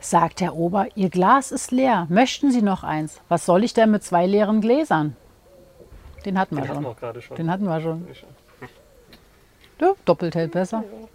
Sagt der Ober, Ihr Glas ist leer. Möchten Sie noch eins? Was soll ich denn mit zwei leeren Gläsern? Den hatten wir Den hatten wir gerade schon. Den hatten wir schon. Ja, doppelt hält besser. Ja.